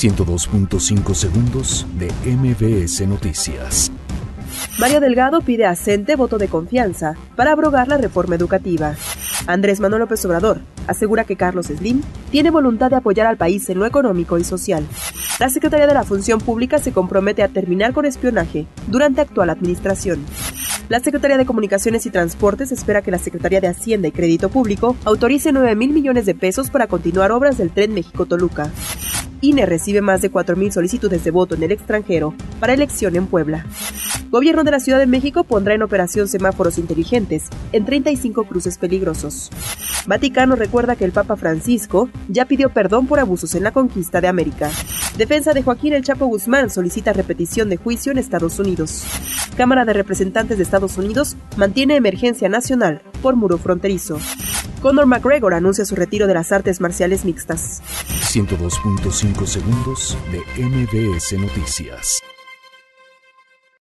102.5 segundos de MBS Noticias. Mario Delgado pide a voto de confianza para abrogar la reforma educativa. Andrés Manuel López Obrador asegura que Carlos Slim tiene voluntad de apoyar al país en lo económico y social. La Secretaría de la Función Pública se compromete a terminar con espionaje durante actual administración. La Secretaría de Comunicaciones y Transportes espera que la Secretaría de Hacienda y Crédito Público autorice 9 mil millones de pesos para continuar obras del tren México-Toluca. INE recibe más de 4.000 solicitudes de voto en el extranjero para elección en Puebla. Gobierno de la Ciudad de México pondrá en operación semáforos inteligentes en 35 cruces peligrosos. Vaticano recuerda que el Papa Francisco ya pidió perdón por abusos en la conquista de América. Defensa de Joaquín El Chapo Guzmán solicita repetición de juicio en Estados Unidos. Cámara de Representantes de Estados Unidos mantiene emergencia nacional por muro fronterizo. Conor McGregor anuncia su retiro de las artes marciales mixtas. 102.5 segundos de MBS Noticias.